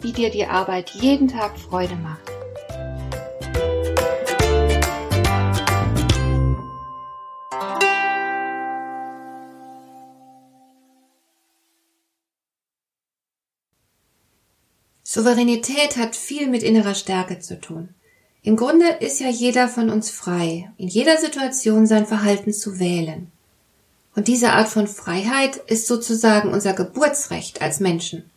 wie dir die Arbeit jeden Tag Freude macht. Souveränität hat viel mit innerer Stärke zu tun. Im Grunde ist ja jeder von uns frei, in jeder Situation sein Verhalten zu wählen. Und diese Art von Freiheit ist sozusagen unser Geburtsrecht als Menschen.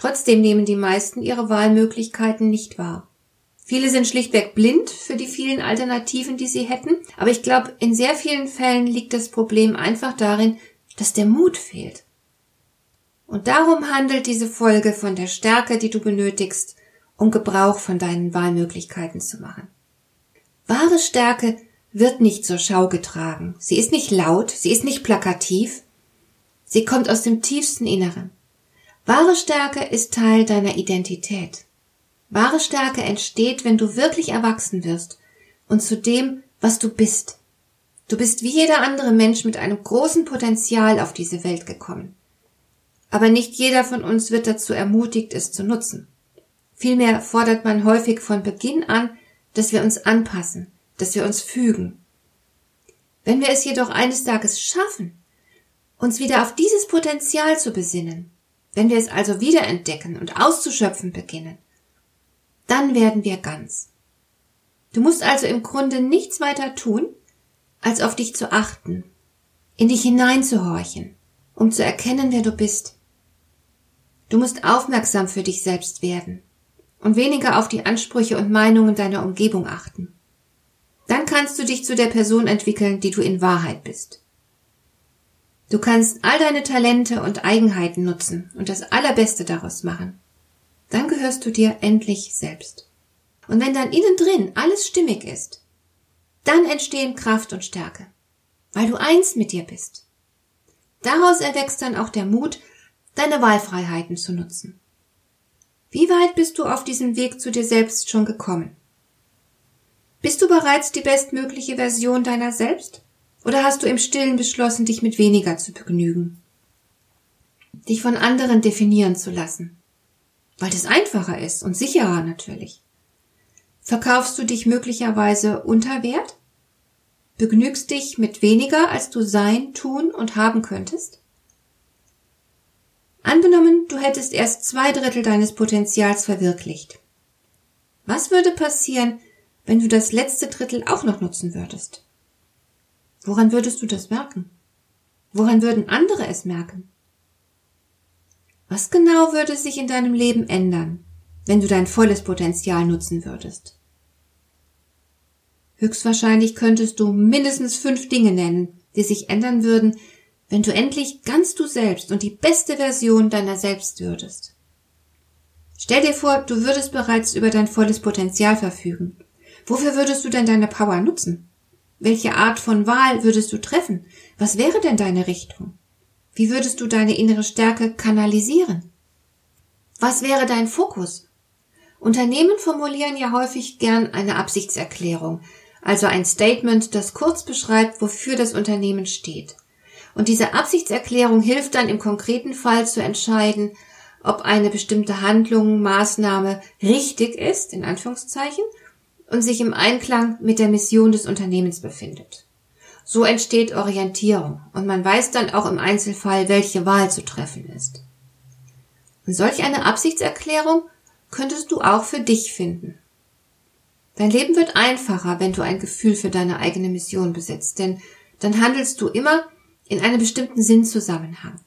Trotzdem nehmen die meisten ihre Wahlmöglichkeiten nicht wahr. Viele sind schlichtweg blind für die vielen Alternativen, die sie hätten, aber ich glaube, in sehr vielen Fällen liegt das Problem einfach darin, dass der Mut fehlt. Und darum handelt diese Folge von der Stärke, die du benötigst, um Gebrauch von deinen Wahlmöglichkeiten zu machen. Wahre Stärke wird nicht zur Schau getragen. Sie ist nicht laut, sie ist nicht plakativ. Sie kommt aus dem tiefsten Inneren. Wahre Stärke ist Teil deiner Identität. Wahre Stärke entsteht, wenn du wirklich erwachsen wirst und zu dem, was du bist. Du bist wie jeder andere Mensch mit einem großen Potenzial auf diese Welt gekommen. Aber nicht jeder von uns wird dazu ermutigt, es zu nutzen. Vielmehr fordert man häufig von Beginn an, dass wir uns anpassen, dass wir uns fügen. Wenn wir es jedoch eines Tages schaffen, uns wieder auf dieses Potenzial zu besinnen, wenn wir es also wiederentdecken und auszuschöpfen beginnen, dann werden wir ganz. Du musst also im Grunde nichts weiter tun, als auf dich zu achten, in dich hineinzuhorchen, um zu erkennen, wer du bist. Du musst aufmerksam für dich selbst werden und weniger auf die Ansprüche und Meinungen deiner Umgebung achten. Dann kannst du dich zu der Person entwickeln, die du in Wahrheit bist. Du kannst all deine Talente und Eigenheiten nutzen und das Allerbeste daraus machen. Dann gehörst du dir endlich selbst. Und wenn dann innen drin alles stimmig ist, dann entstehen Kraft und Stärke, weil du eins mit dir bist. Daraus erwächst dann auch der Mut, deine Wahlfreiheiten zu nutzen. Wie weit bist du auf diesem Weg zu dir selbst schon gekommen? Bist du bereits die bestmögliche Version deiner selbst? Oder hast du im stillen beschlossen, dich mit weniger zu begnügen? Dich von anderen definieren zu lassen. Weil das einfacher ist und sicherer natürlich. Verkaufst du dich möglicherweise unter Wert? Begnügst dich mit weniger, als du sein, tun und haben könntest? Angenommen, du hättest erst zwei Drittel deines Potenzials verwirklicht. Was würde passieren, wenn du das letzte Drittel auch noch nutzen würdest? Woran würdest du das merken? Woran würden andere es merken? Was genau würde sich in deinem Leben ändern, wenn du dein volles Potenzial nutzen würdest? Höchstwahrscheinlich könntest du mindestens fünf Dinge nennen, die sich ändern würden, wenn du endlich ganz du selbst und die beste Version deiner selbst würdest. Stell dir vor, du würdest bereits über dein volles Potenzial verfügen. Wofür würdest du denn deine Power nutzen? Welche Art von Wahl würdest du treffen? Was wäre denn deine Richtung? Wie würdest du deine innere Stärke kanalisieren? Was wäre dein Fokus? Unternehmen formulieren ja häufig gern eine Absichtserklärung, also ein Statement, das kurz beschreibt, wofür das Unternehmen steht. Und diese Absichtserklärung hilft dann im konkreten Fall zu entscheiden, ob eine bestimmte Handlung, Maßnahme richtig ist, in Anführungszeichen, und sich im Einklang mit der Mission des Unternehmens befindet. So entsteht Orientierung und man weiß dann auch im Einzelfall, welche Wahl zu treffen ist. Und solch eine Absichtserklärung könntest du auch für dich finden. Dein Leben wird einfacher, wenn du ein Gefühl für deine eigene Mission besitzt, denn dann handelst du immer in einem bestimmten Sinnzusammenhang.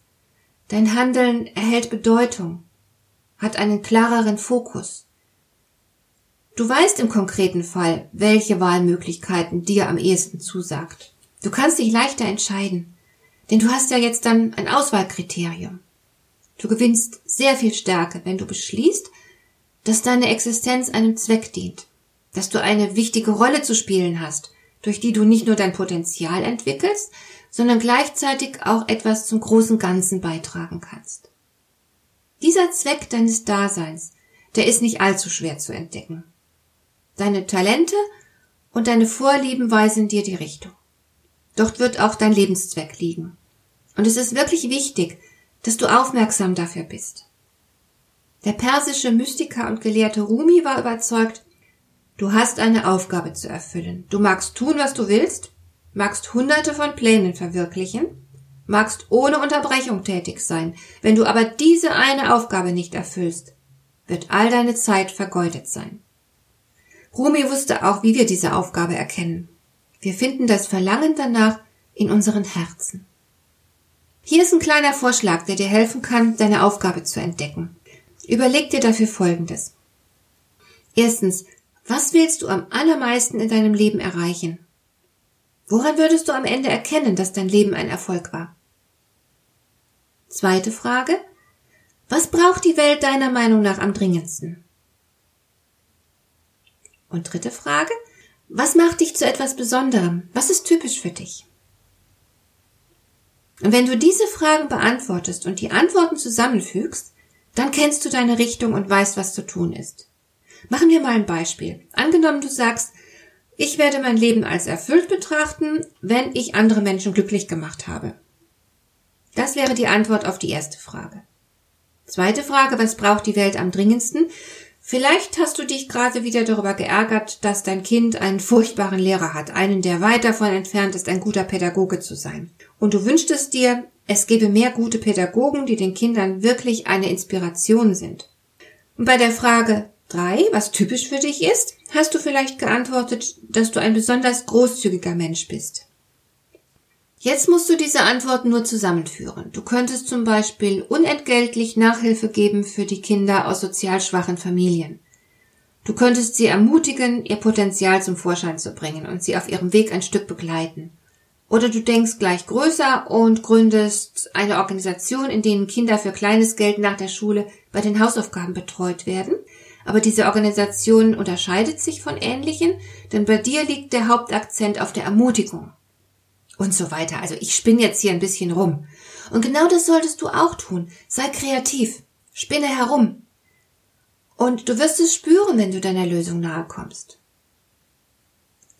Dein Handeln erhält Bedeutung, hat einen klareren Fokus. Du weißt im konkreten Fall, welche Wahlmöglichkeiten dir am ehesten zusagt. Du kannst dich leichter entscheiden, denn du hast ja jetzt dann ein Auswahlkriterium. Du gewinnst sehr viel Stärke, wenn du beschließt, dass deine Existenz einem Zweck dient, dass du eine wichtige Rolle zu spielen hast, durch die du nicht nur dein Potenzial entwickelst, sondern gleichzeitig auch etwas zum großen Ganzen beitragen kannst. Dieser Zweck deines Daseins, der ist nicht allzu schwer zu entdecken. Deine Talente und deine Vorlieben weisen dir die Richtung. Dort wird auch dein Lebenszweck liegen. Und es ist wirklich wichtig, dass du aufmerksam dafür bist. Der persische Mystiker und Gelehrte Rumi war überzeugt, du hast eine Aufgabe zu erfüllen. Du magst tun, was du willst, magst hunderte von Plänen verwirklichen, magst ohne Unterbrechung tätig sein. Wenn du aber diese eine Aufgabe nicht erfüllst, wird all deine Zeit vergeudet sein. Rumi wusste auch, wie wir diese Aufgabe erkennen. Wir finden das Verlangen danach in unseren Herzen. Hier ist ein kleiner Vorschlag, der dir helfen kann, deine Aufgabe zu entdecken. Überleg dir dafür Folgendes. Erstens, was willst du am allermeisten in deinem Leben erreichen? Woran würdest du am Ende erkennen, dass dein Leben ein Erfolg war? Zweite Frage. Was braucht die Welt deiner Meinung nach am dringendsten? Und dritte Frage. Was macht dich zu etwas Besonderem? Was ist typisch für dich? Und wenn du diese Fragen beantwortest und die Antworten zusammenfügst, dann kennst du deine Richtung und weißt, was zu tun ist. Machen wir mal ein Beispiel. Angenommen, du sagst, ich werde mein Leben als erfüllt betrachten, wenn ich andere Menschen glücklich gemacht habe. Das wäre die Antwort auf die erste Frage. Zweite Frage, was braucht die Welt am dringendsten? Vielleicht hast du dich gerade wieder darüber geärgert, dass dein Kind einen furchtbaren Lehrer hat, einen, der weit davon entfernt ist, ein guter Pädagoge zu sein. Und du wünschtest dir, es gäbe mehr gute Pädagogen, die den Kindern wirklich eine Inspiration sind. Und bei der Frage drei, was typisch für dich ist, hast du vielleicht geantwortet, dass du ein besonders großzügiger Mensch bist. Jetzt musst du diese Antworten nur zusammenführen. Du könntest zum Beispiel unentgeltlich Nachhilfe geben für die Kinder aus sozial schwachen Familien. Du könntest sie ermutigen, ihr Potenzial zum Vorschein zu bringen und sie auf ihrem Weg ein Stück begleiten. Oder du denkst gleich größer und gründest eine Organisation, in denen Kinder für kleines Geld nach der Schule bei den Hausaufgaben betreut werden. Aber diese Organisation unterscheidet sich von ähnlichen, denn bei dir liegt der Hauptakzent auf der Ermutigung und so weiter. Also ich spinne jetzt hier ein bisschen rum. Und genau das solltest du auch tun. Sei kreativ. Spinne herum. Und du wirst es spüren, wenn du deiner Lösung nahe kommst.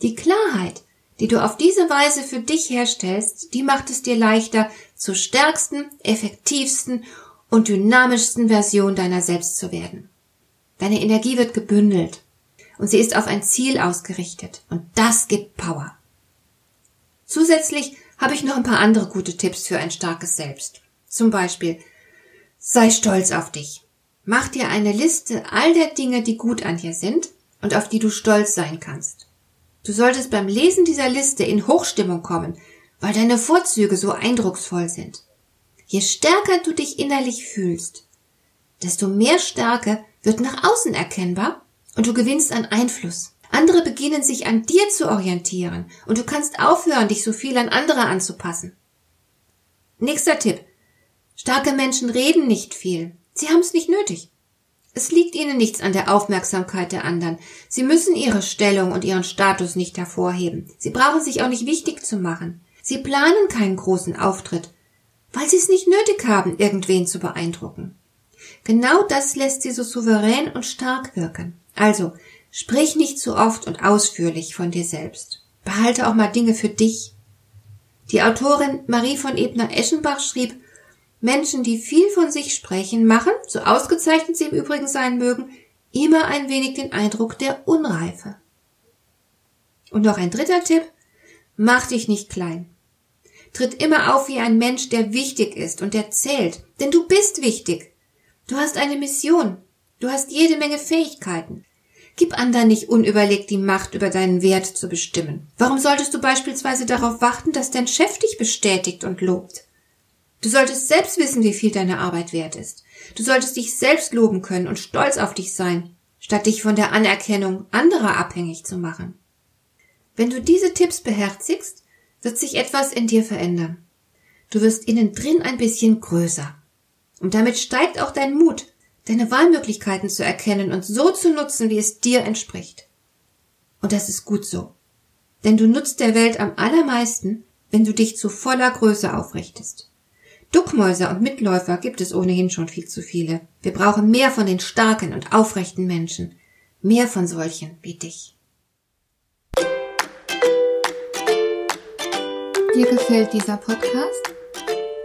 Die Klarheit, die du auf diese Weise für dich herstellst, die macht es dir leichter, zur stärksten, effektivsten und dynamischsten Version deiner selbst zu werden. Deine Energie wird gebündelt und sie ist auf ein Ziel ausgerichtet und das gibt Power. Zusätzlich habe ich noch ein paar andere gute Tipps für ein starkes Selbst. Zum Beispiel, sei stolz auf dich. Mach dir eine Liste all der Dinge, die gut an dir sind und auf die du stolz sein kannst. Du solltest beim Lesen dieser Liste in Hochstimmung kommen, weil deine Vorzüge so eindrucksvoll sind. Je stärker du dich innerlich fühlst, desto mehr Stärke wird nach außen erkennbar und du gewinnst an Einfluss. Andere beginnen sich an dir zu orientieren und du kannst aufhören, dich so viel an andere anzupassen. Nächster Tipp. Starke Menschen reden nicht viel. Sie haben es nicht nötig. Es liegt ihnen nichts an der Aufmerksamkeit der anderen. Sie müssen ihre Stellung und ihren Status nicht hervorheben. Sie brauchen sich auch nicht wichtig zu machen. Sie planen keinen großen Auftritt, weil sie es nicht nötig haben, irgendwen zu beeindrucken. Genau das lässt sie so souverän und stark wirken. Also, Sprich nicht zu oft und ausführlich von dir selbst. Behalte auch mal Dinge für dich. Die Autorin Marie von Ebner-Eschenbach schrieb, Menschen, die viel von sich sprechen, machen, so ausgezeichnet sie im Übrigen sein mögen, immer ein wenig den Eindruck der Unreife. Und noch ein dritter Tipp, mach dich nicht klein. Tritt immer auf wie ein Mensch, der wichtig ist und der zählt, denn du bist wichtig. Du hast eine Mission, du hast jede Menge Fähigkeiten. Gib anderen nicht unüberlegt die Macht, über deinen Wert zu bestimmen. Warum solltest du beispielsweise darauf warten, dass dein Chef dich bestätigt und lobt? Du solltest selbst wissen, wie viel deine Arbeit wert ist. Du solltest dich selbst loben können und stolz auf dich sein, statt dich von der Anerkennung anderer abhängig zu machen. Wenn du diese Tipps beherzigst, wird sich etwas in dir verändern. Du wirst innen drin ein bisschen größer. Und damit steigt auch dein Mut, deine Wahlmöglichkeiten zu erkennen und so zu nutzen, wie es dir entspricht. Und das ist gut so. Denn du nutzt der Welt am allermeisten, wenn du dich zu voller Größe aufrichtest. Duckmäuser und Mitläufer gibt es ohnehin schon viel zu viele. Wir brauchen mehr von den starken und aufrechten Menschen. Mehr von solchen wie dich. Dir gefällt dieser Podcast?